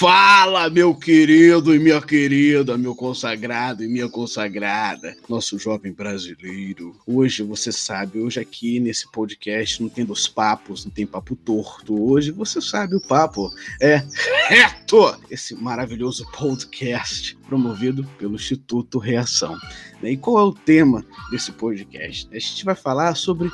Fala, meu querido e minha querida, meu consagrado e minha consagrada, nosso jovem brasileiro. Hoje, você sabe, hoje aqui nesse podcast não tem dos papos, não tem papo torto. Hoje você sabe o papo é reto. Esse maravilhoso podcast promovido pelo Instituto Reação. E qual é o tema desse podcast? A gente vai falar sobre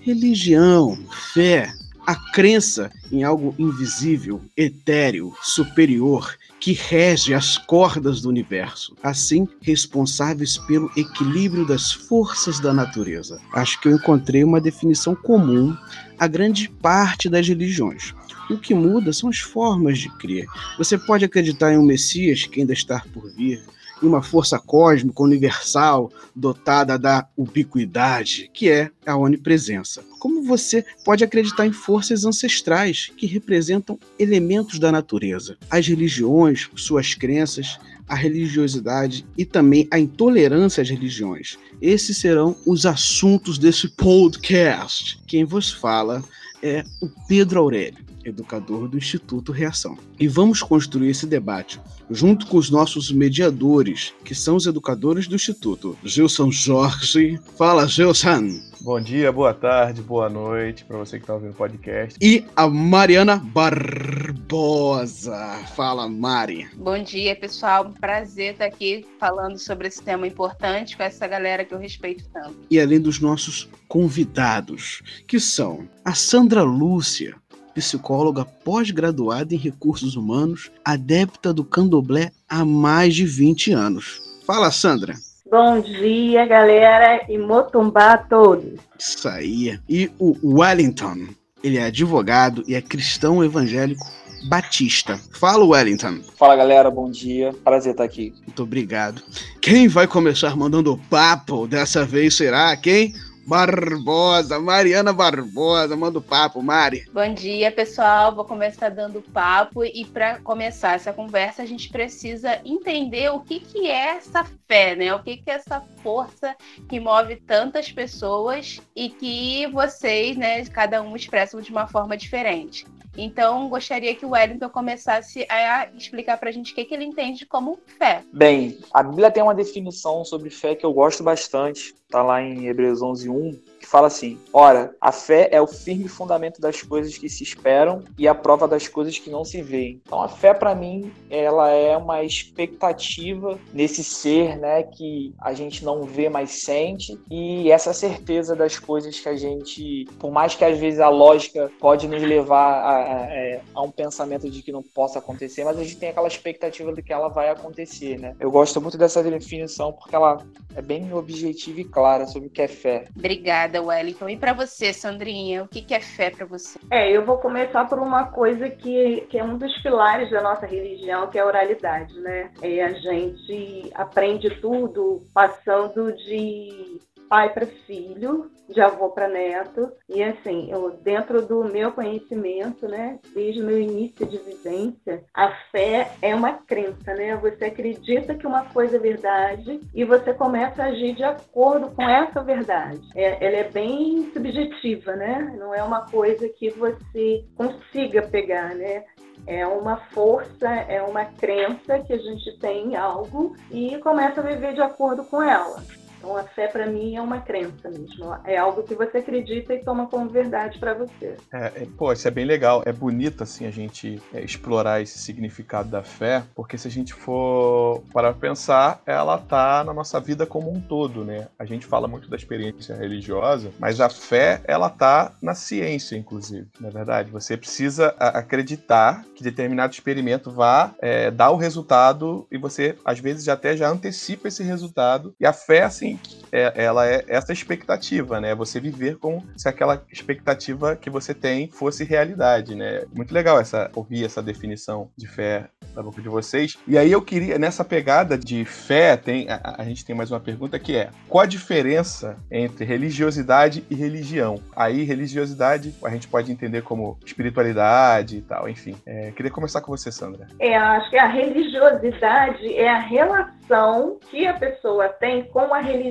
religião, fé, a crença em algo invisível, etéreo, superior, que rege as cordas do universo, assim responsáveis pelo equilíbrio das forças da natureza. Acho que eu encontrei uma definição comum a grande parte das religiões. O que muda são as formas de crer. Você pode acreditar em um Messias que ainda está por vir, em uma força cósmica universal dotada da ubiquidade, que é a onipresença. Como você pode acreditar em forças ancestrais que representam elementos da natureza? As religiões, suas crenças, a religiosidade e também a intolerância às religiões. Esses serão os assuntos desse podcast. Quem vos fala é o Pedro Aurélio educador do Instituto Reação. E vamos construir esse debate junto com os nossos mediadores, que são os educadores do Instituto. Gilson Jorge. Fala, Gilson! Bom dia, boa tarde, boa noite para você que está ouvindo o podcast. E a Mariana Barbosa. Fala, Mari. Bom dia, pessoal. Prazer estar aqui falando sobre esse tema importante com essa galera que eu respeito tanto. E além dos nossos convidados, que são a Sandra Lúcia, psicóloga pós-graduada em recursos humanos, adepta do candomblé há mais de 20 anos. Fala, Sandra. Bom dia, galera, e motumbá a todos. Isso aí. E o Wellington, ele é advogado e é cristão evangélico Batista. Fala, Wellington. Fala, galera, bom dia. Prazer estar aqui. Muito obrigado. Quem vai começar mandando papo dessa vez será quem? Barbosa, Mariana Barbosa, manda o papo, Mari. Bom dia, pessoal. Vou começar dando papo e para começar essa conversa a gente precisa entender o que, que é essa fé, né? O que, que é essa força que move tantas pessoas e que vocês, né, cada um expressam de uma forma diferente. Então, gostaria que o Wellington começasse a explicar para a gente o que, que ele entende como fé. Bem, a Bíblia tem uma definição sobre fé que eu gosto bastante, está lá em Hebreus 11, 1, que fala assim: Ora, a fé é o firme fundamento das coisas que se esperam e a prova das coisas que não se veem. Então, a fé, para mim, ela é uma expectativa nesse ser, né, que a gente não vê, mas sente, e essa certeza das coisas que a gente, por mais que às vezes a lógica pode nos levar a, a, é, a um pensamento de que não possa acontecer, mas a gente tem aquela expectativa de que ela vai acontecer, né? Eu gosto muito dessa definição porque ela é bem objetiva e clara sobre o que é fé. Obrigada. Wellington. E para você, Sandrinha, o que, que é fé para você? É, eu vou começar por uma coisa que, que é um dos pilares da nossa religião, que é a oralidade, né? É, a gente aprende tudo passando de pai para filho, de avô para neto. E assim, eu, dentro do meu conhecimento, né, desde o meu início de vivência, a fé é uma crença, né? Você acredita que uma coisa é verdade e você começa a agir de acordo com essa verdade. É, ela é bem subjetiva, né? Não é uma coisa que você consiga pegar, né? É uma força, é uma crença que a gente tem em algo e começa a viver de acordo com ela. Então, a fé, para mim, é uma crença mesmo. É algo que você acredita e toma como verdade para você. É, é, pô, isso é bem legal. É bonito, assim, a gente é, explorar esse significado da fé, porque se a gente for para pensar, ela tá na nossa vida como um todo, né? A gente fala muito da experiência religiosa, mas a fé, ela tá na ciência, inclusive, na é verdade. Você precisa acreditar que determinado experimento vá é, dar o resultado e você, às vezes, até já antecipa esse resultado. E a fé, assim, é, ela é essa expectativa, né? Você viver como se aquela expectativa que você tem fosse realidade, né? Muito legal essa ouvir essa definição de fé da boca de vocês. E aí eu queria, nessa pegada de fé, tem, a, a gente tem mais uma pergunta que é: qual a diferença entre religiosidade e religião? Aí, religiosidade a gente pode entender como espiritualidade e tal, enfim. É, queria começar com você, Sandra. É, acho que a religiosidade é a relação que a pessoa tem com a religião.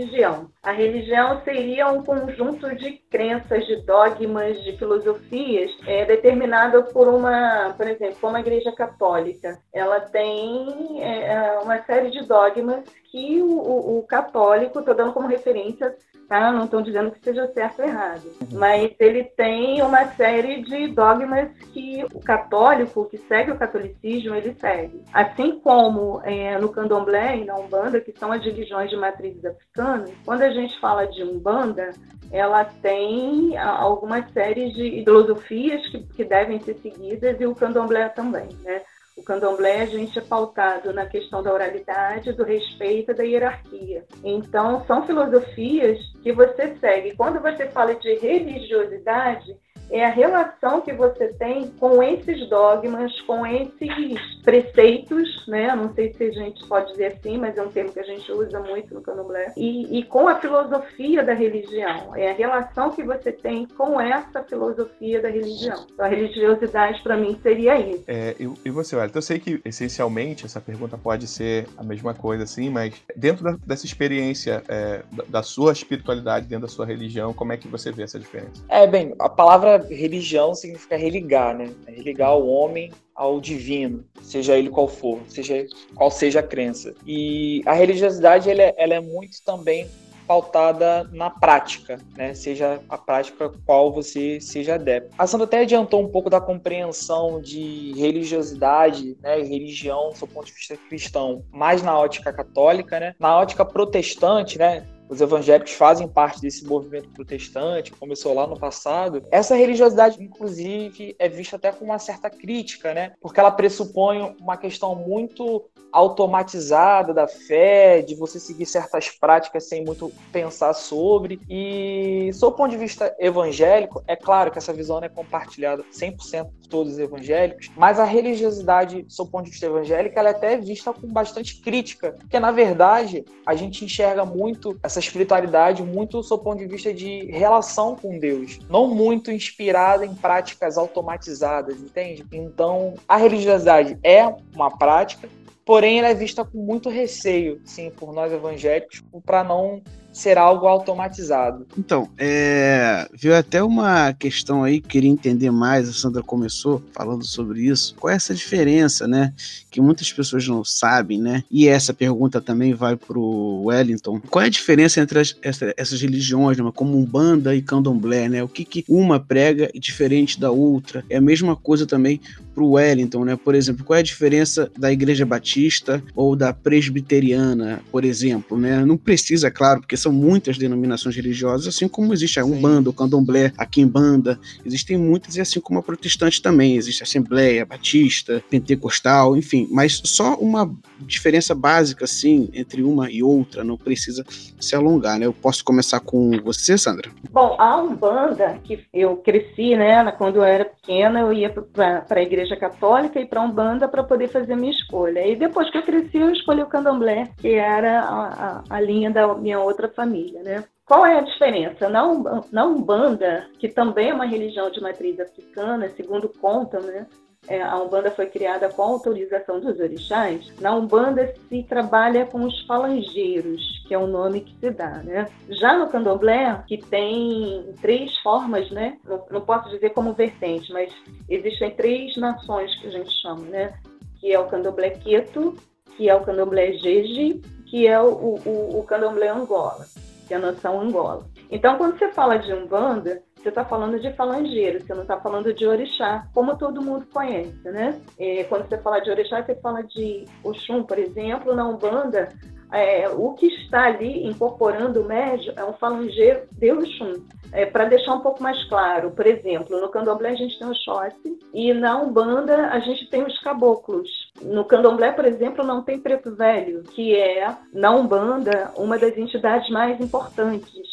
A religião seria um conjunto de crenças, de dogmas, de filosofias é, determinado por uma, por exemplo, como a Igreja Católica. Ela tem é, uma série de dogmas que o, o, o católico, estou dando como referência tá? Não estou dizendo que seja certo ou errado, mas ele tem uma série de dogmas que o católico que segue o catolicismo ele segue, assim como é, no Candomblé e na Umbanda, que são as religiões de matrizes africanas. Quando a gente fala de Umbanda, ela tem algumas séries de filosofias que, que devem ser seguidas e o Candomblé também, né? O candomblé, a gente é pautado na questão da oralidade, do respeito e da hierarquia. Então, são filosofias que você segue. Quando você fala de religiosidade, é a relação que você tem com esses dogmas, com esses preceitos, né? Não sei se a gente pode dizer assim, mas é um termo que a gente usa muito no candomblé. E, e com a filosofia da religião. É a relação que você tem com essa filosofia da religião. Então, a religiosidade, para mim, seria isso. É, e, e você, Wellington, eu sei que, essencialmente, essa pergunta pode ser a mesma coisa, assim, mas dentro da, dessa experiência é, da, da sua espiritualidade, dentro da sua religião, como é que você vê essa diferença? É, bem, a palavra religião significa religar, né? É religar o homem ao divino, seja ele qual for, seja qual seja a crença. E a religiosidade ela é, ela é muito também pautada na prática, né? Seja a prática qual você seja adepto. A Sandra até adiantou um pouco da compreensão de religiosidade, né, religião, do ponto de vista cristão, mais na ótica católica, né? Na ótica protestante, né? Os evangélicos fazem parte desse movimento protestante, que começou lá no passado. Essa religiosidade, inclusive, é vista até com uma certa crítica, né? Porque ela pressupõe uma questão muito automatizada da fé, de você seguir certas práticas sem muito pensar sobre. E, sob o ponto de vista evangélico, é claro que essa visão é compartilhada 100% por todos os evangélicos, mas a religiosidade, sob o ponto de vista evangélico, ela é até vista com bastante crítica, porque, na verdade, a gente enxerga muito essa espiritualidade muito sob o ponto de vista de relação com Deus, não muito inspirada em práticas automatizadas, entende? Então, a religiosidade é uma prática, porém ela é vista com muito receio, sim, por nós evangélicos, para não ser algo automatizado. Então, é, viu até uma questão aí, queria entender mais, a Sandra começou falando sobre isso. Qual é essa diferença, né? Que muitas pessoas não sabem, né? E essa pergunta também vai para o Wellington. Qual é a diferença entre as, essa, essas religiões, né? como Umbanda e Candomblé, né? O que, que uma prega diferente da outra? É a mesma coisa também para o Wellington, né? Por exemplo, qual é a diferença da Igreja Batista ou da Presbiteriana, por exemplo, né? Não precisa, claro, porque são muitas denominações religiosas, assim como existe a Umbanda, o Candomblé, a Quimbanda, existem muitas, e assim como a protestante também, existe a Assembleia, Batista, Pentecostal, enfim, mas só uma diferença básica, assim, entre uma e outra, não precisa se alongar, né? Eu posso começar com você, Sandra? Bom, a Umbanda, que eu cresci, né, quando eu era pequena, eu ia para a igreja católica e para Umbanda para poder fazer minha escolha. E depois que eu cresci, eu escolhi o candomblé, que era a, a, a linha da minha outra família, né? Qual é a diferença? Na, na Umbanda, que também é uma religião de matriz africana, segundo contam, né? é, a Umbanda foi criada com autorização dos orixás, na Umbanda se trabalha com os falangeiros, que é o nome que se dá, né? Já no Candomblé, que tem três formas, né? Não, não posso dizer como vertente, mas existem três nações que a gente chama, né? Que é o Candomblé Queto, que é o Candomblé Jeje, que é o, o, o Candomblé Angola, que é a nação Angola. Então, quando você fala de Umbanda, você está falando de falangeiro, você não está falando de orixá, como todo mundo conhece, né? É, quando você fala de orixá, você fala de Oxum, por exemplo, na Umbanda, é, o que está ali incorporando o médio é um falangeiro de Oxum. É, Para deixar um pouco mais claro, por exemplo, no candomblé a gente tem o Xóssi e na Umbanda a gente tem os caboclos. No candomblé, por exemplo, não tem preto velho, que é, na Umbanda, uma das entidades mais importantes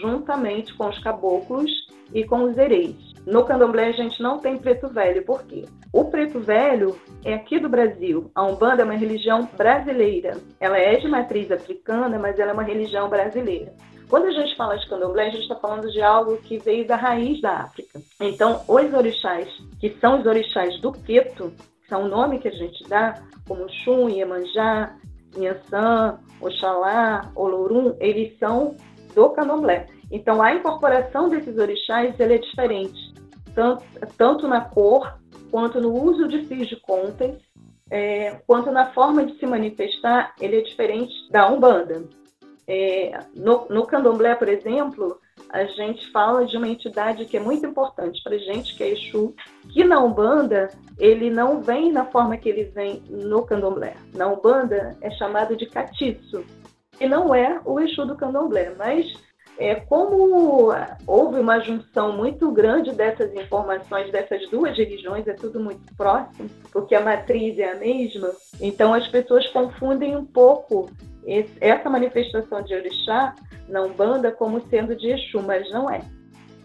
juntamente com os caboclos e com os ereis. No candomblé a gente não tem preto velho, por quê? O preto velho é aqui do Brasil. A Umbanda é uma religião brasileira. Ela é de matriz africana, mas ela é uma religião brasileira. Quando a gente fala de candomblé, a gente está falando de algo que veio da raiz da África. Então, os orixás, que são os orixás do Queto, são o nome que a gente dá, como Xum, Iemanjá, Inhaçã, Oxalá, Olorum, eles são do candomblé. Então, a incorporação desses orixás é diferente, tanto, tanto na cor, quanto no uso de fios de contas, é, quanto na forma de se manifestar, ele é diferente da Umbanda. É, no, no candomblé, por exemplo, a gente fala de uma entidade que é muito importante para a gente, que é Exu, que na Umbanda ele não vem na forma que ele vem no candomblé. Na Umbanda é chamado de catiço, que não é o Exu do candomblé, mas é, como houve uma junção muito grande dessas informações dessas duas religiões, é tudo muito próximo, porque a matriz é a mesma, então as pessoas confundem um pouco esse, essa manifestação de orixá na Umbanda como sendo de Exu, mas não é.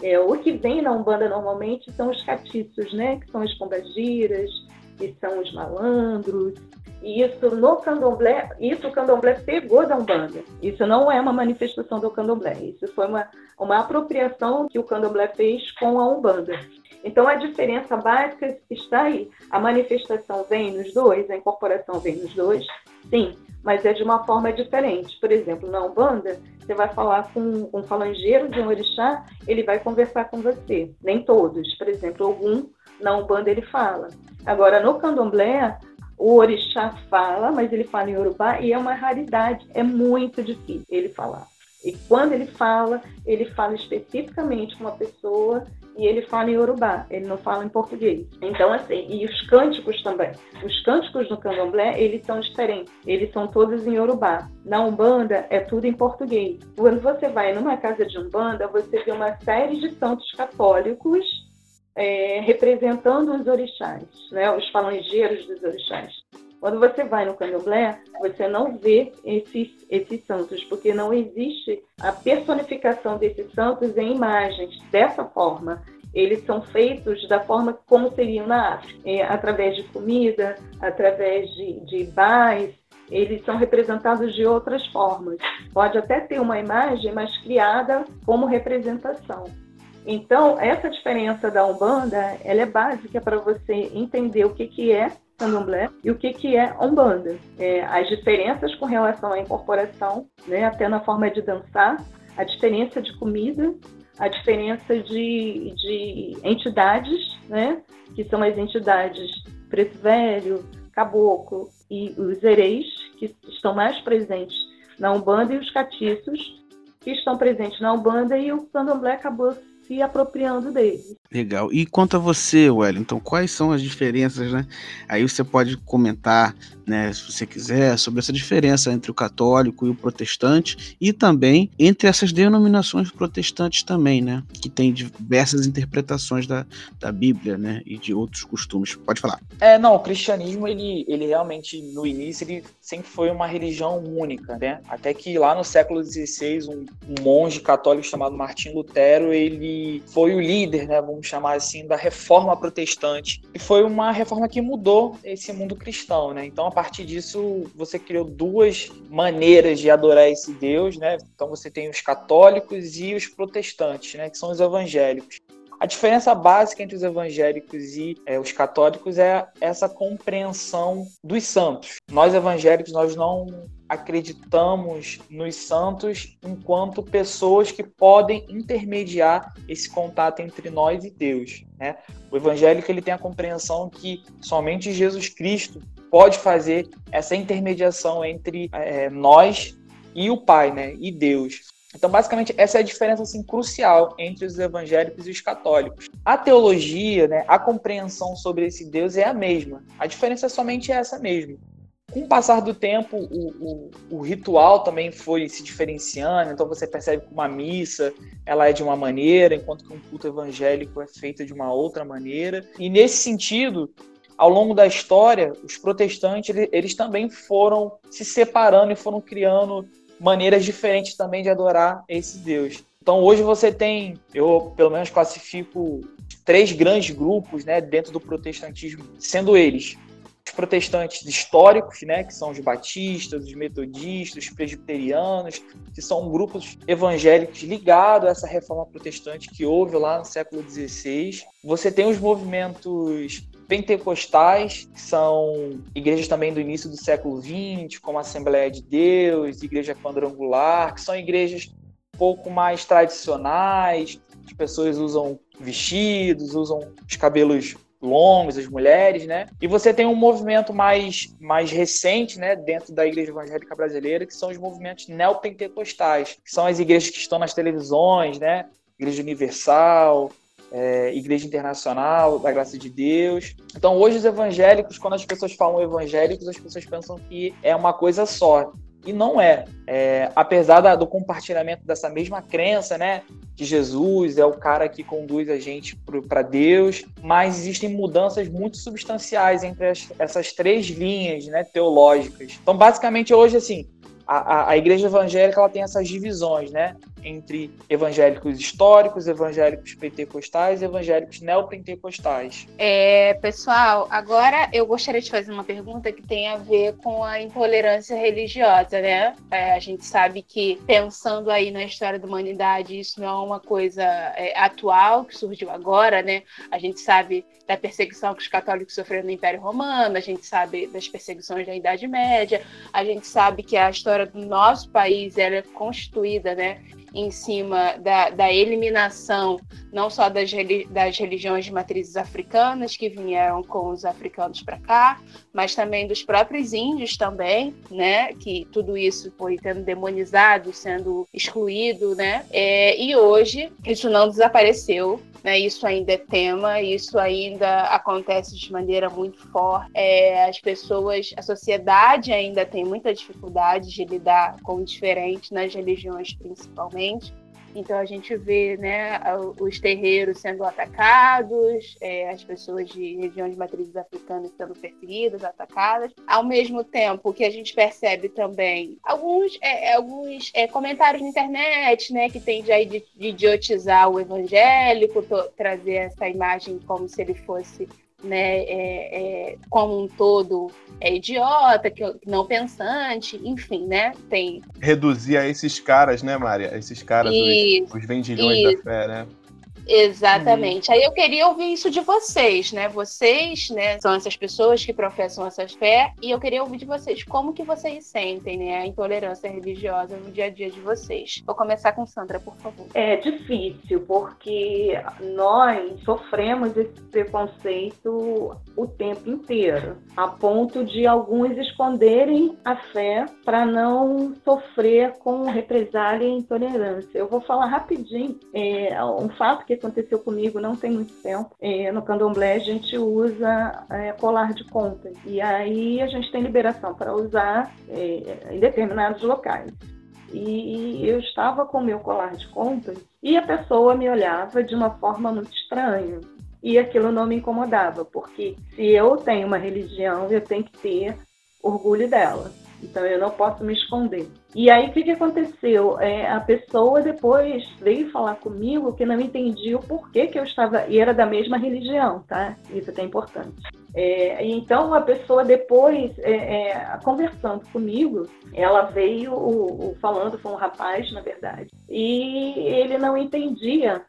é. O que vem na Umbanda normalmente são os catiços, né? que são as pombagiras, que são os malandros, e isso no candomblé, isso o candomblé pegou da Umbanda. Isso não é uma manifestação do candomblé. Isso foi uma, uma apropriação que o candomblé fez com a Umbanda. Então a diferença básica está aí. A manifestação vem nos dois, a incorporação vem nos dois, sim, mas é de uma forma diferente. Por exemplo, na Umbanda, você vai falar com um falangeiro de um orixá, ele vai conversar com você. Nem todos. Por exemplo, algum na Umbanda ele fala. Agora, no candomblé, o orixá fala, mas ele fala em Urubá e é uma raridade, é muito difícil ele falar. E quando ele fala, ele fala especificamente com uma pessoa e ele fala em Urubá, ele não fala em português. Então, assim, e os cânticos também. Os cânticos no candomblé, eles são diferentes. Eles são todos em Urubá. Na Umbanda, é tudo em português. Quando você vai numa casa de Umbanda, você vê uma série de santos católicos é, representando os orixás, né, os falangeiros dos orixás. Quando você vai no candomblé, você não vê esses, esses santos, porque não existe a personificação desses santos em imagens dessa forma. Eles são feitos da forma como seriam na África, é, através de comida, através de, de bais, eles são representados de outras formas. Pode até ter uma imagem, mas criada como representação. Então, essa diferença da Umbanda, ela é básica para você entender o que, que é candomblé e o que, que é umbanda. É, as diferenças com relação à incorporação, né, até na forma de dançar, a diferença de comida, a diferença de, de entidades, né, que são as entidades preto velho, caboclo e os ereis, que estão mais presentes na Umbanda, e os catiços, que estão presentes na Umbanda, e o candomblé acabou se apropriando deles. Legal. E quanto a você, Wellington, quais são as diferenças, né? Aí você pode comentar, né, se você quiser, sobre essa diferença entre o católico e o protestante e também entre essas denominações protestantes também, né? Que tem diversas interpretações da, da Bíblia, né? E de outros costumes. Pode falar. É, não, o cristianismo, ele, ele realmente, no início, ele sempre foi uma religião única, né? Até que lá no século XVI, um, um monge católico chamado Martim Lutero, ele foi o líder, né? Vamos chamar assim, da reforma protestante. E foi uma reforma que mudou esse mundo cristão, né? Então, partir disso, você criou duas maneiras de adorar esse Deus, né? Então, você tem os católicos e os protestantes, né? Que são os evangélicos. A diferença básica entre os evangélicos e é, os católicos é essa compreensão dos santos. Nós evangélicos nós não acreditamos nos santos enquanto pessoas que podem intermediar esse contato entre nós e Deus. Né? O evangélico ele tem a compreensão que somente Jesus Cristo pode fazer essa intermediação entre é, nós e o Pai, né? E Deus. Então, basicamente, essa é a diferença assim, crucial entre os evangélicos e os católicos. A teologia, né, a compreensão sobre esse Deus é a mesma. A diferença é somente essa mesmo. Com o passar do tempo, o, o, o, ritual também foi se diferenciando, então você percebe que uma missa ela é de uma maneira, enquanto que um culto evangélico é feito de uma outra maneira. E nesse sentido, ao longo da história, os protestantes eles também foram se separando e foram criando maneiras diferentes também de adorar esse Deus. Então hoje você tem, eu pelo menos classifico três grandes grupos né, dentro do protestantismo, sendo eles os protestantes históricos, né, que são os batistas, os metodistas, os presbiterianos, que são grupos evangélicos ligados a essa reforma protestante que houve lá no século XVI. Você tem os movimentos pentecostais, que são igrejas também do início do século XX, como a Assembleia de Deus, Igreja Quadrangular, que são igrejas um pouco mais tradicionais, as pessoas usam vestidos, usam os cabelos longos, as mulheres, né? E você tem um movimento mais, mais recente, né, dentro da Igreja Evangélica Brasileira, que são os movimentos neopentecostais, que são as igrejas que estão nas televisões, né? Igreja Universal, é, Igreja Internacional da Graça de Deus. Então, hoje os evangélicos, quando as pessoas falam evangélicos, as pessoas pensam que é uma coisa só. E não é. é apesar da, do compartilhamento dessa mesma crença, né? Que Jesus é o cara que conduz a gente para Deus, mas existem mudanças muito substanciais entre as, essas três linhas né, teológicas. Então, basicamente, hoje, assim, a, a, igreja evangélica ela tem essas divisões, né? Entre evangélicos históricos, evangélicos pentecostais e evangélicos neopentecostais. É, pessoal, agora eu gostaria de fazer uma pergunta que tem a ver com a intolerância religiosa, né? É, a gente sabe que, pensando aí na história da humanidade, isso não é uma coisa é, atual, que surgiu agora, né? A gente sabe da perseguição que os católicos sofreram no Império Romano, a gente sabe das perseguições da Idade Média, a gente sabe que a história do nosso país ela é constituída né, em cima da, da eliminação não só das, das religiões de matrizes africanas que vieram com os africanos para cá, mas também dos próprios índios também, né? Que tudo isso foi tendo demonizado, sendo excluído, né? É, e hoje isso não desapareceu. Né, isso ainda é tema, isso ainda acontece de maneira muito forte. É, as pessoas, a sociedade ainda tem muita dificuldade de lidar com o diferente nas religiões, principalmente. Então a gente vê né, os terreiros sendo atacados, é, as pessoas de regiões de matrizes africanas sendo perseguidas, atacadas. Ao mesmo tempo que a gente percebe também alguns, é, alguns é, comentários na internet né, que tende a idiotizar o evangélico, trazer essa imagem como se ele fosse né, é, é, como um todo é idiota, que não pensante, enfim, né? Tem. Reduzir a esses caras, né, Maria? Esses caras, os, os vendilhões isso. da fé, né? Exatamente. Uhum. Aí eu queria ouvir isso de vocês, né? Vocês, né, são essas pessoas que professam essa fé e eu queria ouvir de vocês como que vocês sentem, né, a intolerância religiosa no dia a dia de vocês. Vou começar com Sandra, por favor. É difícil porque nós sofremos esse preconceito o tempo inteiro, a ponto de alguns esconderem a fé para não sofrer com represália e intolerância. Eu vou falar rapidinho é, um fato que aconteceu comigo não tem muito tempo. É, no candomblé a gente usa é, colar de contas e aí a gente tem liberação para usar é, em determinados locais. E eu estava com meu colar de contas e a pessoa me olhava de uma forma muito estranha. E aquilo não me incomodava, porque se eu tenho uma religião, eu tenho que ter orgulho dela. Então eu não posso me esconder. E aí o que, que aconteceu? É, a pessoa depois veio falar comigo que não entendia o porquê que eu estava. E era da mesma religião, tá? Isso é importante. É, então a pessoa depois, é, é, conversando comigo, ela veio o, o, falando, foi um rapaz, na verdade, e ele não entendia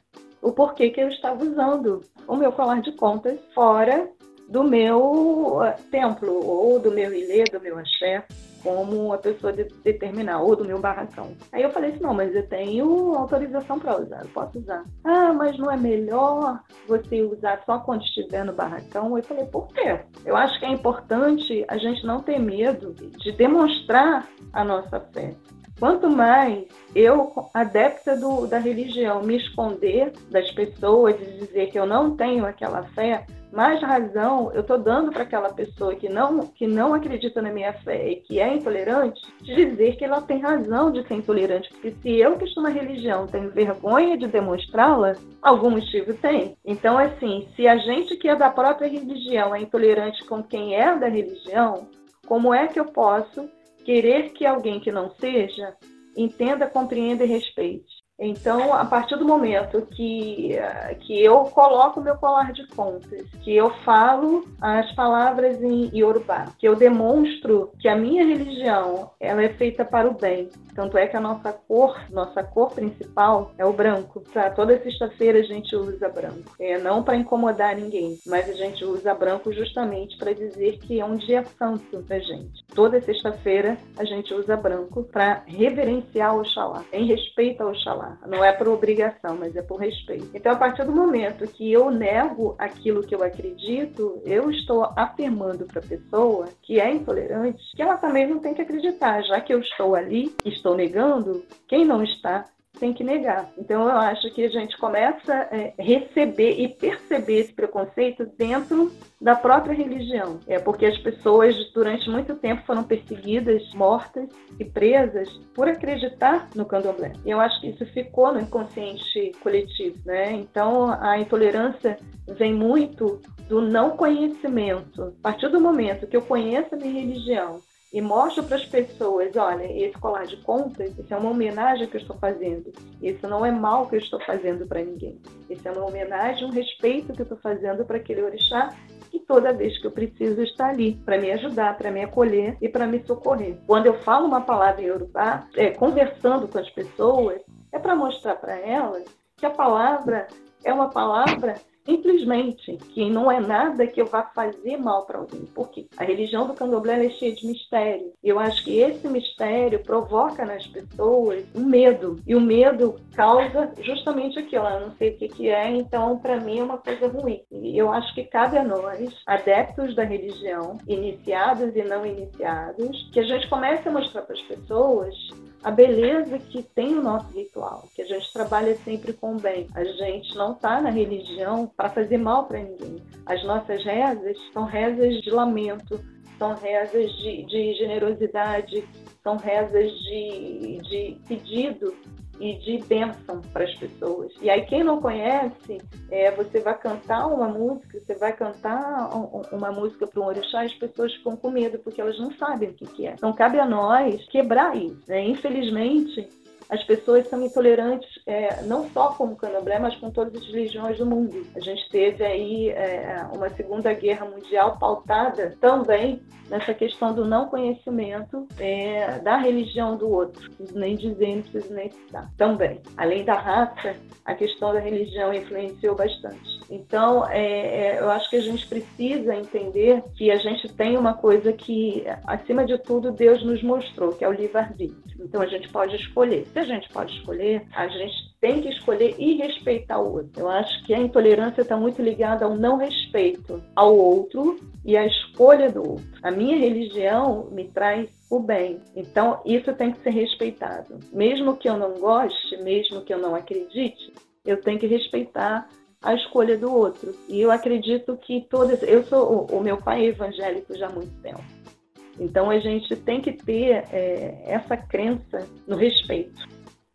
o porquê que eu estava usando o meu colar de contas fora do meu uh, templo, ou do meu ilê, do meu axé como a pessoa de, determinar, ou do meu barracão. Aí eu falei assim, não, mas eu tenho autorização para usar, eu posso usar. Ah, mas não é melhor você usar só quando estiver no barracão? Eu falei, por quê? Eu acho que é importante a gente não ter medo de demonstrar a nossa fé. Quanto mais eu, adepta do, da religião, me esconder das pessoas e dizer que eu não tenho aquela fé, mais razão eu estou dando para aquela pessoa que não, que não acredita na minha fé e que é intolerante, dizer que ela tem razão de ser intolerante. Porque se eu que estou na religião tenho vergonha de demonstrá-la, algum motivo tem. Então, assim, se a gente que é da própria religião é intolerante com quem é da religião, como é que eu posso querer que alguém que não seja entenda, compreenda e respeite? Então, a partir do momento que, que eu coloco o meu colar de contas, que eu falo as palavras em Yorubá, que eu demonstro que a minha religião ela é feita para o bem, tanto é que a nossa cor, nossa cor principal é o branco. Tá? Toda sexta-feira a gente usa branco. É, não para incomodar ninguém, mas a gente usa branco justamente para dizer que é um dia santo pra gente. Toda sexta-feira a gente usa branco para reverenciar o Oxalá, em respeito ao Oxalá. Não é por obrigação, mas é por respeito. Então, a partir do momento que eu nego aquilo que eu acredito, eu estou afirmando para a pessoa que é intolerante que ela também não tem que acreditar, já que eu estou ali, estou negando, quem não está tem que negar. Então, eu acho que a gente começa a é, receber e perceber esse preconceito dentro da própria religião. É porque as pessoas, durante muito tempo, foram perseguidas, mortas e presas por acreditar no candomblé. E eu acho que isso ficou no inconsciente coletivo, né? Então, a intolerância vem muito do não conhecimento. A partir do momento que eu conheço a minha religião, e mostro para as pessoas, olha, esse colar de contas, isso é uma homenagem que eu estou fazendo. Isso não é mal que eu estou fazendo para ninguém. Isso é uma homenagem, um respeito que eu estou fazendo para aquele orixá e toda vez que eu preciso estar ali para me ajudar, para me acolher e para me socorrer. Quando eu falo uma palavra em Yorubá, é, conversando com as pessoas, é para mostrar para elas que a palavra é uma palavra simplesmente que não é nada que eu vá fazer mal para alguém. Porque a religião do candomblé é cheia de mistério. Eu acho que esse mistério provoca nas pessoas um medo. E o medo causa justamente aquilo. Eu não sei o que, que é, então para mim é uma coisa ruim. E eu acho que cabe a nós, adeptos da religião, iniciados e não iniciados, que a gente comece a mostrar para as pessoas a beleza que tem o nosso ritual, que a gente trabalha sempre com o bem. A gente não está na religião para fazer mal para ninguém. As nossas rezas são rezas de lamento, são rezas de, de generosidade, são rezas de, de pedido e de bênção para as pessoas. E aí, quem não conhece, é, você vai cantar uma música, você vai cantar uma música para um orixá, as pessoas ficam com medo, porque elas não sabem o que, que é. Então, cabe a nós quebrar isso. Né? Infelizmente, as pessoas são intolerantes é, não só com o candomblé, mas com todas as religiões do mundo. A gente teve aí é, uma Segunda Guerra Mundial pautada também nessa questão do não conhecimento é, da religião do outro. Nem dizer, não preciso nem citar. Também. Além da raça, a questão da religião influenciou bastante. Então, é, é, eu acho que a gente precisa entender que a gente tem uma coisa que, acima de tudo, Deus nos mostrou, que é o livre-arbítrio. Então, a gente pode escolher. Se a gente pode escolher, a gente tem que escolher e respeitar o outro. Eu acho que a intolerância está muito ligada ao não respeito ao outro e à escolha do outro. A minha religião me traz o bem. Então, isso tem que ser respeitado. Mesmo que eu não goste, mesmo que eu não acredite, eu tenho que respeitar a escolha do outro. E eu acredito que todas. Eu sou. O meu pai é evangélico já há muito tempo. Então a gente tem que ter é, essa crença no respeito,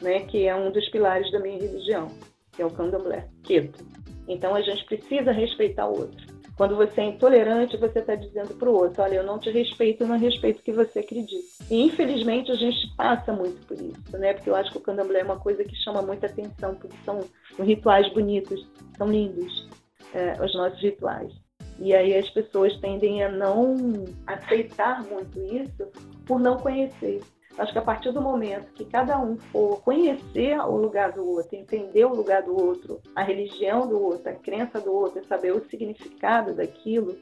né? Que é um dos pilares da minha religião, que é o candomblé, queto. Então a gente precisa respeitar o outro. Quando você é intolerante, você está dizendo para o outro: olha, eu não te respeito, eu não respeito o que você acredita. E infelizmente a gente passa muito por isso, né? Porque eu acho que o candomblé é uma coisa que chama muita atenção, porque são rituais bonitos, são lindos é, os nossos rituais. E aí as pessoas tendem a não aceitar muito isso por não conhecer. Acho que a partir do momento que cada um for conhecer o lugar do outro, entender o lugar do outro, a religião do outro, a crença do outro, saber o significado daquilo,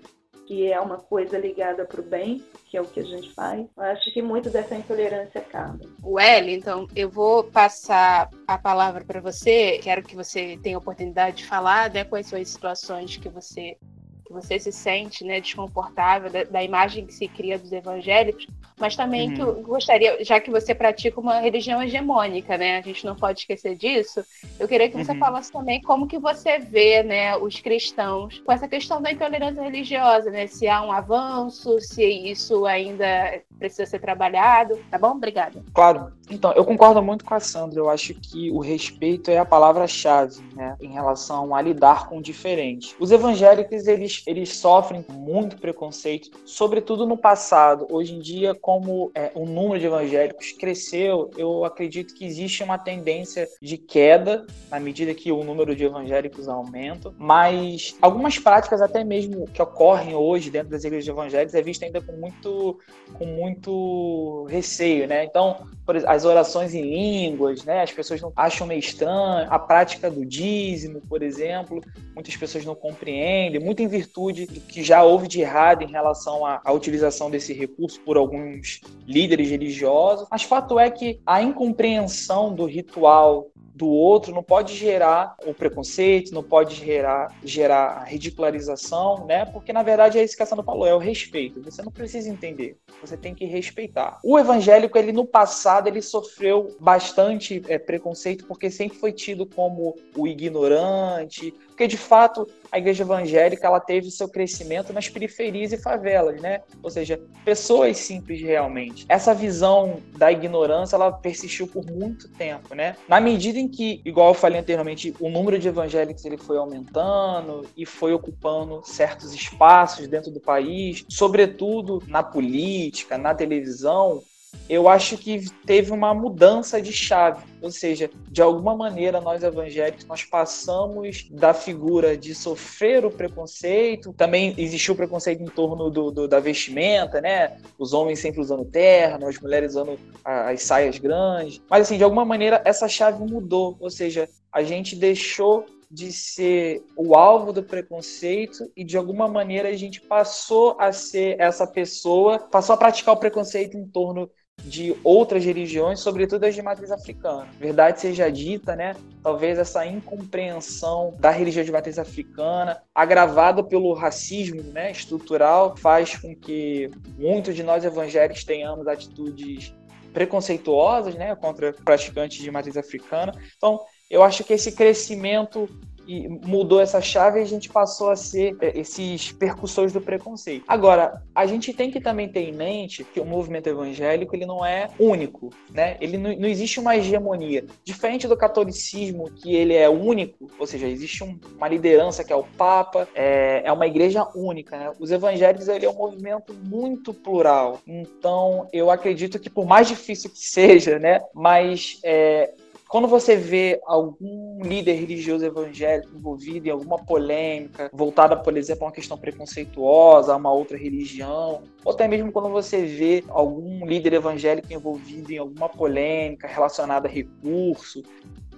que é uma coisa ligada para o bem, que é o que a gente faz, eu acho que muito dessa intolerância acaba. Wellington, eu vou passar a palavra para você. Quero que você tenha a oportunidade de falar né, quais são as situações que você que você se sente né, desconfortável da, da, imagem que se cria dos evangélicos, mas também uhum. que eu gostaria, já que você pratica uma religião hegemônica, né, a gente não pode esquecer disso, eu queria que você uhum. falasse também como que você vê né, os cristãos com essa questão da intolerância religiosa, né, se há um avanço, se isso ainda precisa ser trabalhado, tá bom? Obrigada. Claro. Então, eu concordo muito com a Sandra, eu acho que o respeito é a palavra-chave, né, em relação a lidar com o diferente. Os evangélicos, eles eles, sofrem muito preconceito, sobretudo no passado. Hoje em dia, como é, o número de evangélicos cresceu, eu acredito que existe uma tendência de queda na medida que o número de evangélicos aumenta, mas algumas práticas até mesmo que ocorrem hoje dentro das igrejas evangélicas é vista ainda com muito, com muito receio, né? Então, por exemplo, as orações em línguas, né? As pessoas não acham meio estranho, a prática do dízimo, por exemplo, muitas pessoas não compreendem, muito em virtude do que já houve de errado em relação à, à utilização desse recurso por alguns líderes religiosos. Mas fato é que a incompreensão do ritual do outro não pode gerar o preconceito, não pode gerar, gerar a ridicularização, né? Porque na verdade é isso que a Sandra falou, é o respeito. Você não precisa entender, você tem que respeitar. O evangélico, ele no passado, ele sofreu bastante é, preconceito porque sempre foi tido como o ignorante, porque de fato a igreja evangélica ela teve seu crescimento nas periferias e favelas, né? Ou seja, pessoas simples realmente. Essa visão da ignorância ela persistiu por muito tempo, né? Na medida em que, igual eu falei anteriormente, o número de evangélicos ele foi aumentando e foi ocupando certos espaços dentro do país, sobretudo na política, na televisão, eu acho que teve uma mudança de chave, ou seja, de alguma maneira nós evangélicos nós passamos da figura de sofrer o preconceito, também existiu o preconceito em torno do, do da vestimenta, né? Os homens sempre usando terno, as mulheres usando as saias grandes, mas assim de alguma maneira essa chave mudou, ou seja, a gente deixou de ser o alvo do preconceito e de alguma maneira a gente passou a ser essa pessoa, passou a praticar o preconceito em torno de outras religiões, sobretudo as de matriz africana. Verdade seja dita, né? Talvez essa incompreensão da religião de matriz africana, agravada pelo racismo né, estrutural, faz com que muitos de nós evangélicos tenhamos atitudes preconceituosas né, contra praticantes de matriz africana. Então, eu acho que esse crescimento e mudou essa chave e a gente passou a ser é, esses percussores do preconceito. Agora, a gente tem que também ter em mente que o movimento evangélico ele não é único, né? Ele não, não existe uma hegemonia. Diferente do catolicismo, que ele é único, ou seja, existe um, uma liderança que é o Papa, é, é uma igreja única, né? Os evangélicos ele é um movimento muito plural. Então, eu acredito que por mais difícil que seja, né? Mas é, quando você vê algum líder religioso evangélico envolvido em alguma polêmica, voltada, por exemplo, a uma questão preconceituosa, a uma outra religião, ou até mesmo quando você vê algum líder evangélico envolvido em alguma polêmica relacionada a recurso,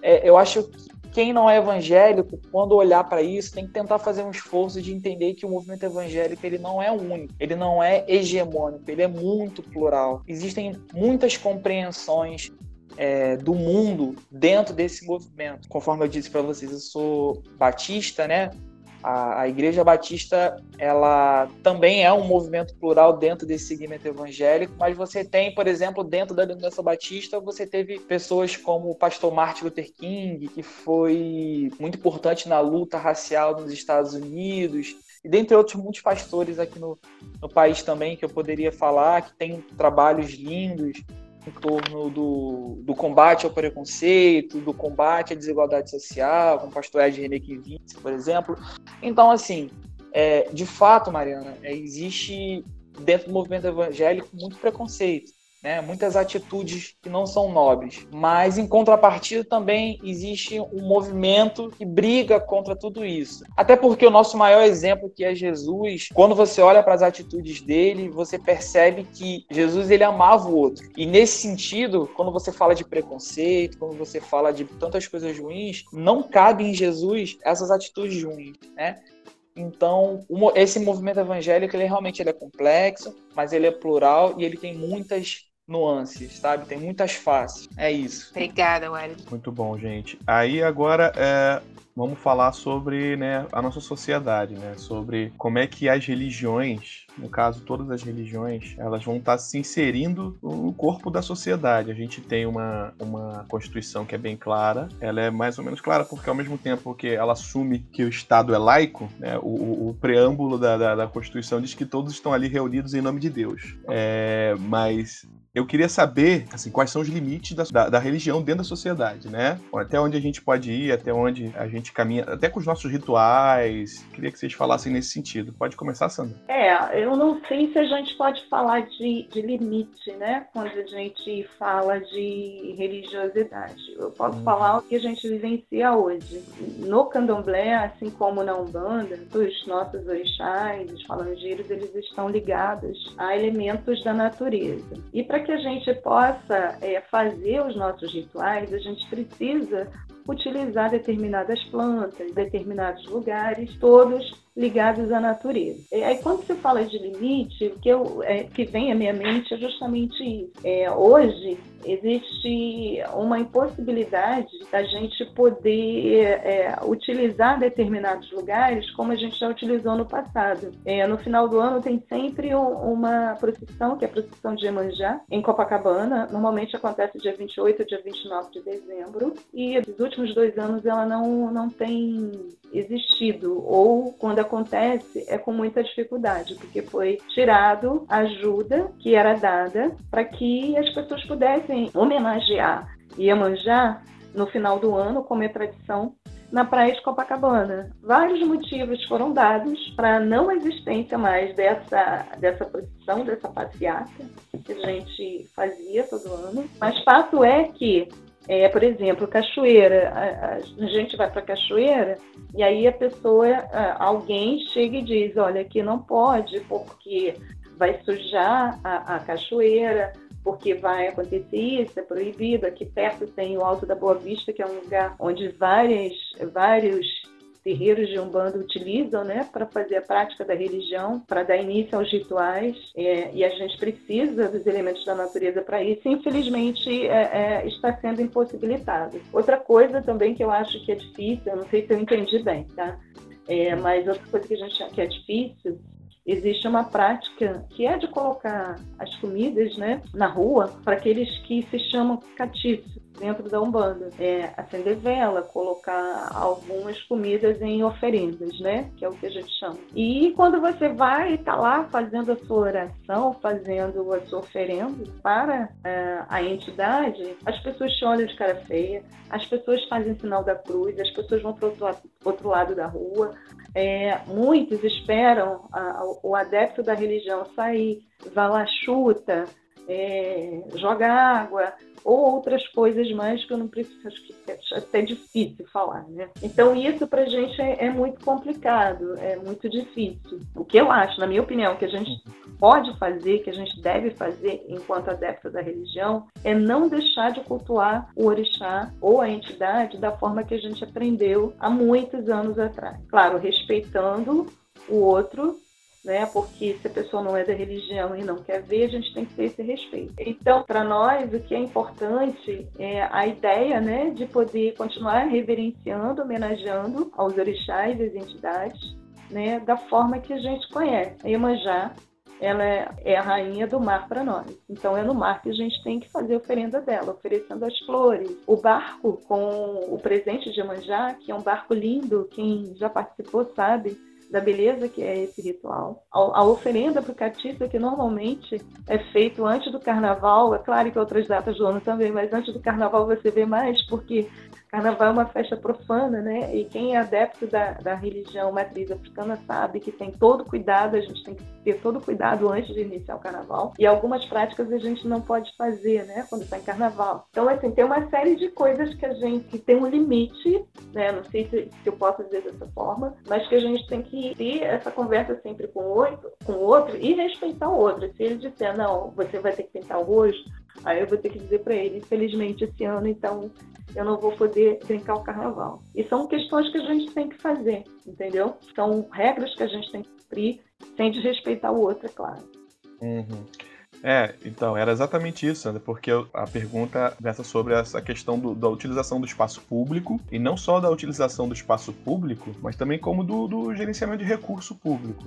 é, eu acho que quem não é evangélico, quando olhar para isso, tem que tentar fazer um esforço de entender que o movimento evangélico ele não é único, ele não é hegemônico, ele é muito plural. Existem muitas compreensões é, do mundo dentro desse movimento. Conforme eu disse para vocês, eu sou batista, né? A, a, Igreja Batista, ela também é um movimento plural dentro desse segmento evangélico, mas você tem, por exemplo, dentro da denominação batista, você teve pessoas como o pastor Martin Luther King, que foi muito importante na luta racial nos Estados Unidos, e dentre outros muitos pastores aqui no, no país também, que eu poderia falar, que tem trabalhos lindos, em torno do, do combate ao preconceito, do combate à desigualdade social, com o pastor Ed René Kivitz, por exemplo. Então, assim, é, de fato, Mariana, é, existe dentro do movimento evangélico muito preconceito né? muitas atitudes que não são nobres. Mas, em contrapartida, também existe um movimento que briga contra tudo isso. Até porque o nosso maior exemplo, que é Jesus, quando você olha para as atitudes dele, você percebe que Jesus ele amava o outro. E nesse sentido, quando você fala de preconceito, quando você fala de tantas coisas ruins, não cabe em Jesus essas atitudes ruins, né? Então, esse movimento evangélico, ele realmente ele é complexo, mas ele é plural e ele tem muitas nuances, sabe? Tem muitas faces. É isso. Obrigada, Wellington. Muito bom, gente. Aí agora é, vamos falar sobre né, a nossa sociedade, né? Sobre como é que as religiões, no caso todas as religiões, elas vão estar se inserindo no corpo da sociedade. A gente tem uma, uma constituição que é bem clara. Ela é mais ou menos clara porque ao mesmo tempo que ela assume que o Estado é laico, né, o, o preâmbulo da, da, da, Constituição diz que todos estão ali reunidos em nome de Deus. É, mas eu queria saber assim, quais são os limites da, da, da, religião dentro da sociedade, né? Até onde a gente pode ir, até onde a gente caminha, até com os nossos rituais. Queria que vocês falassem nesse sentido. Pode começar, Sandra? É, eu não sei se a gente pode falar de, de limite, né? Quando a gente fala de religiosidade. Eu posso hum. falar o que a gente vivencia hoje. No candomblé, assim como na Umbanda, os nossos orixás, os falangeiros, eles estão ligados a elementos da natureza. E para que a gente possa é, fazer os nossos rituais, a gente precisa utilizar determinadas plantas, determinados lugares, todos ligados à natureza. E aí, quando se fala de limite, o que, eu, é, que vem à minha mente é justamente isso. É, hoje, existe uma impossibilidade da gente poder é, utilizar determinados lugares como a gente já utilizou no passado. É, no final do ano tem sempre uma procissão, que é a procissão de Iemanjá, em Copacabana. Normalmente acontece dia 28 ou dia 29 de dezembro. E nos últimos dois anos ela não, não tem existido. Ou quando acontece, é com muita dificuldade, porque foi tirado a ajuda que era dada para que as pessoas pudessem homenagear Iemanjá no final do ano, como é tradição, na praia de Copacabana. Vários motivos foram dados para a não existência mais dessa, dessa procissão, dessa passeata que a gente fazia todo ano. Mas fato é que é, por exemplo, cachoeira. A, a gente vai para cachoeira e aí a pessoa, alguém chega e diz: olha, aqui não pode porque vai sujar a, a cachoeira, porque vai acontecer isso, é proibido. Aqui perto tem o Alto da Boa Vista, que é um lugar onde várias, vários terreiros de Umbanda utilizam né, para fazer a prática da religião, para dar início aos rituais, é, e a gente precisa dos elementos da natureza para isso, infelizmente é, é, está sendo impossibilitado. Outra coisa também que eu acho que é difícil, eu não sei se eu entendi bem, tá? É, mas outra coisa que a gente que é difícil existe uma prática que é de colocar as comidas né, na rua para aqueles que se chamam catifes dentro da Umbanda. É acender vela, colocar algumas comidas em oferendas, né? Que é o que a gente chama. E quando você vai estar tá lá fazendo a sua oração, fazendo a sua oferenda para é, a entidade, as pessoas te olham de cara feia, as pessoas fazem sinal da cruz, as pessoas vão para o outro, outro lado da rua, é, muitos esperam o adepto da religião sair, vai lá, chuta, é, joga água, ou outras coisas mais que eu não preciso, acho que é até difícil falar, né? Então isso para a gente é, é, muito complicado, é muito difícil. O que eu acho, na minha opinião, que a gente pode fazer, que a gente deve fazer enquanto adepto da religião, é não deixar de cultuar o orixá ou a entidade da forma que a gente aprendeu há muitos anos atrás. Claro, respeitando o outro né? Porque se a pessoa não é da religião e não quer ver, a gente tem que ter esse respeito. Então, para nós, o que é importante é a ideia, né, de poder continuar reverenciando, homenageando aos orixás e às entidades, né, da forma que a gente conhece. A Iemanjá, ela é a rainha do mar para nós. Então é no mar que a gente tem que fazer a oferenda dela, oferecendo as flores. O barco com o presente de Iemanjá, que é um barco lindo, quem já participou sabe, da beleza que é esse ritual. A, oferenda para o catiça, que normalmente é feito antes do carnaval, é claro que outras datas do ano também, mas antes do carnaval você vê mais, porque Carnaval é uma festa profana, né? E quem é adepto da, da religião matriz africana sabe que tem todo cuidado, a gente tem que ter todo cuidado antes de iniciar o carnaval. E algumas práticas a gente não pode fazer, né? Quando está em carnaval. Então, assim, tem uma série de coisas que a gente que tem um limite, né? Não sei se, se eu posso dizer dessa forma, mas que a gente tem que ter essa conversa sempre com o outro, com outro e respeitar o outro. Se ele disser, não, você vai ter que pintar o rosto, aí eu vou ter que dizer para ele, infelizmente esse ano, então eu não vou poder brincar o carnaval. E são questões que a gente tem que fazer, entendeu? São regras que a gente tem que cumprir, sem desrespeitar o outro, é claro. Uhum. É, então, era exatamente isso, porque a pergunta versa sobre essa questão do, da utilização do espaço público, e não só da utilização do espaço público, mas também como do, do gerenciamento de recurso público.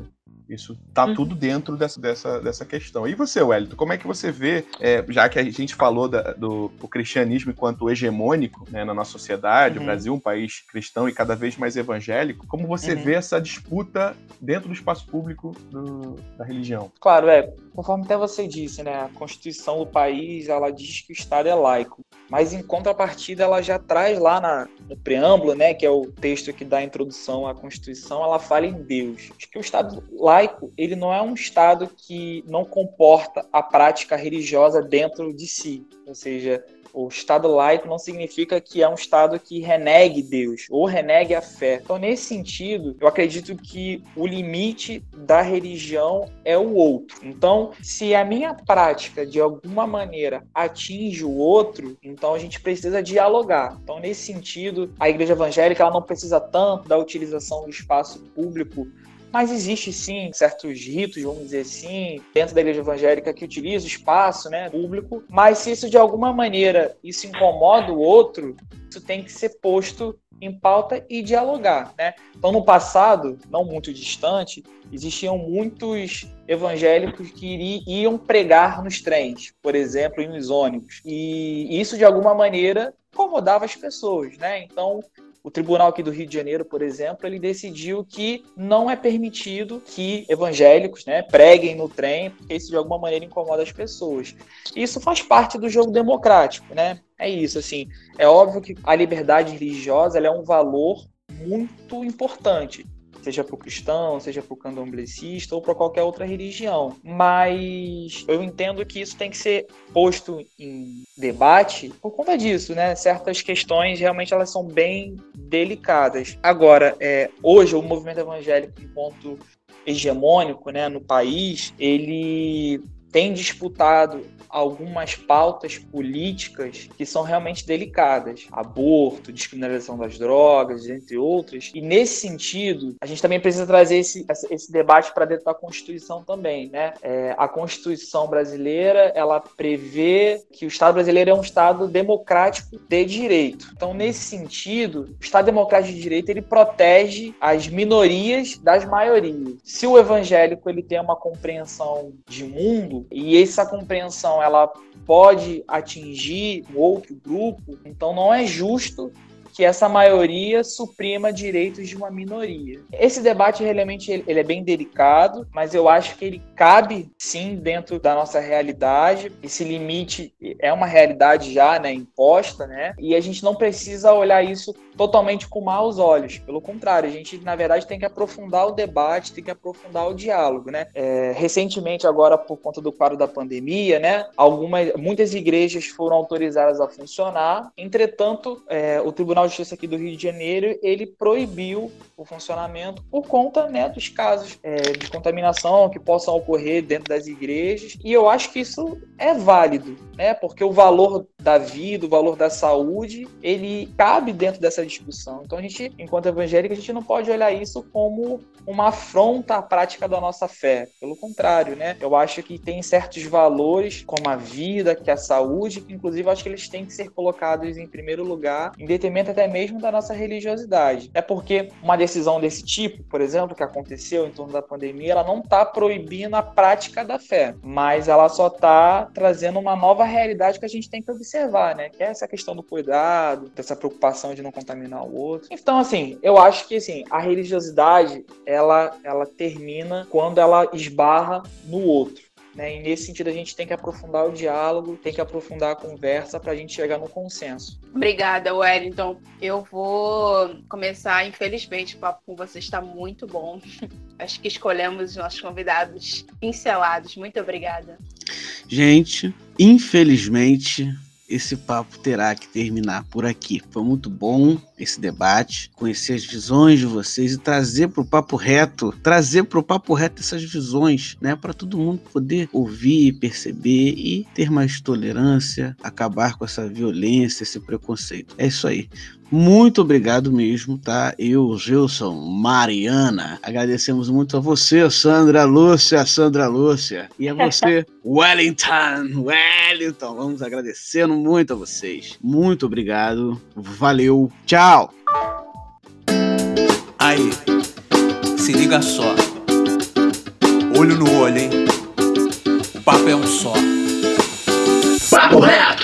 Isso tá Uhum. tudo dentro dessa, dessa, dessa questão. E você, Wellington, como é que você vê, é, já que a gente falou da- do cristianismo enquanto hegemônico né, na nossa sociedade, Uhum. o Brasil um país cristão e cada vez mais evangélico, como você Uhum. vê essa disputa dentro do espaço público do- da religião? Claro, é. Conforme até você disse, né? A Constituição do país, ela diz que o Estado é laico. Mas em contrapartida, ela já traz lá na- no preâmbulo, né? Que é o texto que dá a introdução à Constituição, ela fala em Deus. Acho que o Estado laico, ele não é um Estado que não comporta a prática religiosa dentro de si. Ou seja, o Estado laico não significa que é um Estado que renegue Deus ou renegue a fé. Então, nesse sentido, eu acredito que o limite da religião é o outro. Então, se a minha prática de alguma maneira atinge o outro, então a gente precisa dialogar. Então, nesse sentido, a igreja evangélica ela não precisa tanto da utilização do espaço público mas existe sim certos ritos, vamos dizer assim, dentro da igreja evangélica que utiliza o espaço né, público, mas se isso de alguma maneira isso incomoda o outro, isso tem que ser posto em pauta e dialogar. Né? Então, no passado, não muito distante, existiam muitos evangélicos que iam pregar nos trens, por exemplo, e nos ônibus. E isso, de alguma maneira, incomodava as pessoas. Né? Então, o tribunal aqui do Rio de Janeiro, por exemplo, ele decidiu que não é permitido que evangélicos né, preguem no trem, porque isso de alguma maneira incomoda as pessoas. Isso faz parte do jogo democrático, né? É isso, assim. É óbvio que a liberdade religiosa é um valor muito importante, seja para o cristão, seja para o candomblessista ou para qualquer outra religião. Mas eu entendo que isso tem que ser posto em debate por conta disso, né? Certas questões realmente elas são bem delicadas. Agora, é, hoje o movimento evangélico enquanto hegemônico, né, no país, ele tem disputado algumas pautas políticas que são realmente delicadas. Aborto, descriminalização das drogas, entre outras. E nesse sentido, a gente também precisa trazer esse, esse debate para dentro da Constituição também. Né? É, a Constituição brasileira, ela prevê que o Estado brasileiro é um Estado democrático de direito. Então, nesse sentido, o Estado democrático de direito, ele protege as minorias das maiorias. Se o evangélico ele tem uma compreensão de mundo, e essa compreensão ela pode atingir outro grupo, então não é justo que essa maioria suprima direitos de uma minoria. Esse debate realmente ele, é bem delicado, mas eu acho que ele cabe sim dentro da nossa realidade. Esse limite é uma realidade já, né, imposta, né? E a gente não precisa olhar isso totalmente com maus olhos. Pelo contrário, a gente na verdade tem que aprofundar o debate, tem que aprofundar o diálogo, né? É, recentemente agora por conta do quadro da pandemia, né? Algumas, muitas igrejas foram autorizadas a funcionar. Entretanto, é, o Tribunal de Justiça aqui do Rio de Janeiro ele proibiu o funcionamento por conta né, dos casos é, de contaminação que possam ocorrer dentro das igrejas. E eu acho que isso é válido, né? Porque o valor da vida, o valor da saúde, ele cabe dentro dessa discussão. Então a gente, enquanto evangélico, a gente não pode olhar isso como uma afronta à prática da nossa fé. Pelo contrário, né? Eu acho que tem certos valores, como a vida, que a saúde, que inclusive acho que eles têm que ser colocados em primeiro lugar, em detrimento até mesmo da nossa religiosidade. É porque uma decisão desse tipo, por exemplo, que aconteceu em torno da pandemia, ela não está proibindo a prática da fé, mas ela só está trazendo uma nova realidade que a gente tem que observar, né? Que é essa questão do cuidado, dessa preocupação de não contaminar o outro. Então, assim, eu acho que assim, a religiosidade, ela, ela termina quando ela esbarra no outro. Né? E nesse sentido, a gente tem que aprofundar o diálogo, tem que aprofundar a conversa para a gente chegar no consenso. Obrigada, Wellington. Eu vou começar, infelizmente, o papo com você está muito bom. Acho que escolhemos os nossos convidados pincelados. Muito obrigada. Gente, infelizmente, esse papo terá que terminar por aqui. Foi muito bom esse debate, conhecer as visões de vocês e trazer para o papo reto, trazer para o papo reto essas visões, né, para todo mundo poder ouvir, perceber e ter mais tolerância, acabar com essa violência, esse preconceito. É isso aí. Muito obrigado mesmo, tá? Eu, Gilson, Mariana, agradecemos muito a você, Sandra Lúcia, Sandra Lúcia, e a você, Wellington, Wellington. Vamos agradecendo muito a vocês. Muito obrigado. Valeu. Tchau. Aí, se liga só. Olho no olho, hein? O papo é um só. Papo reto.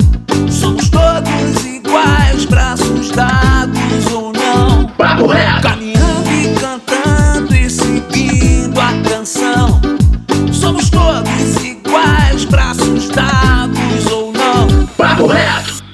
Papo reto.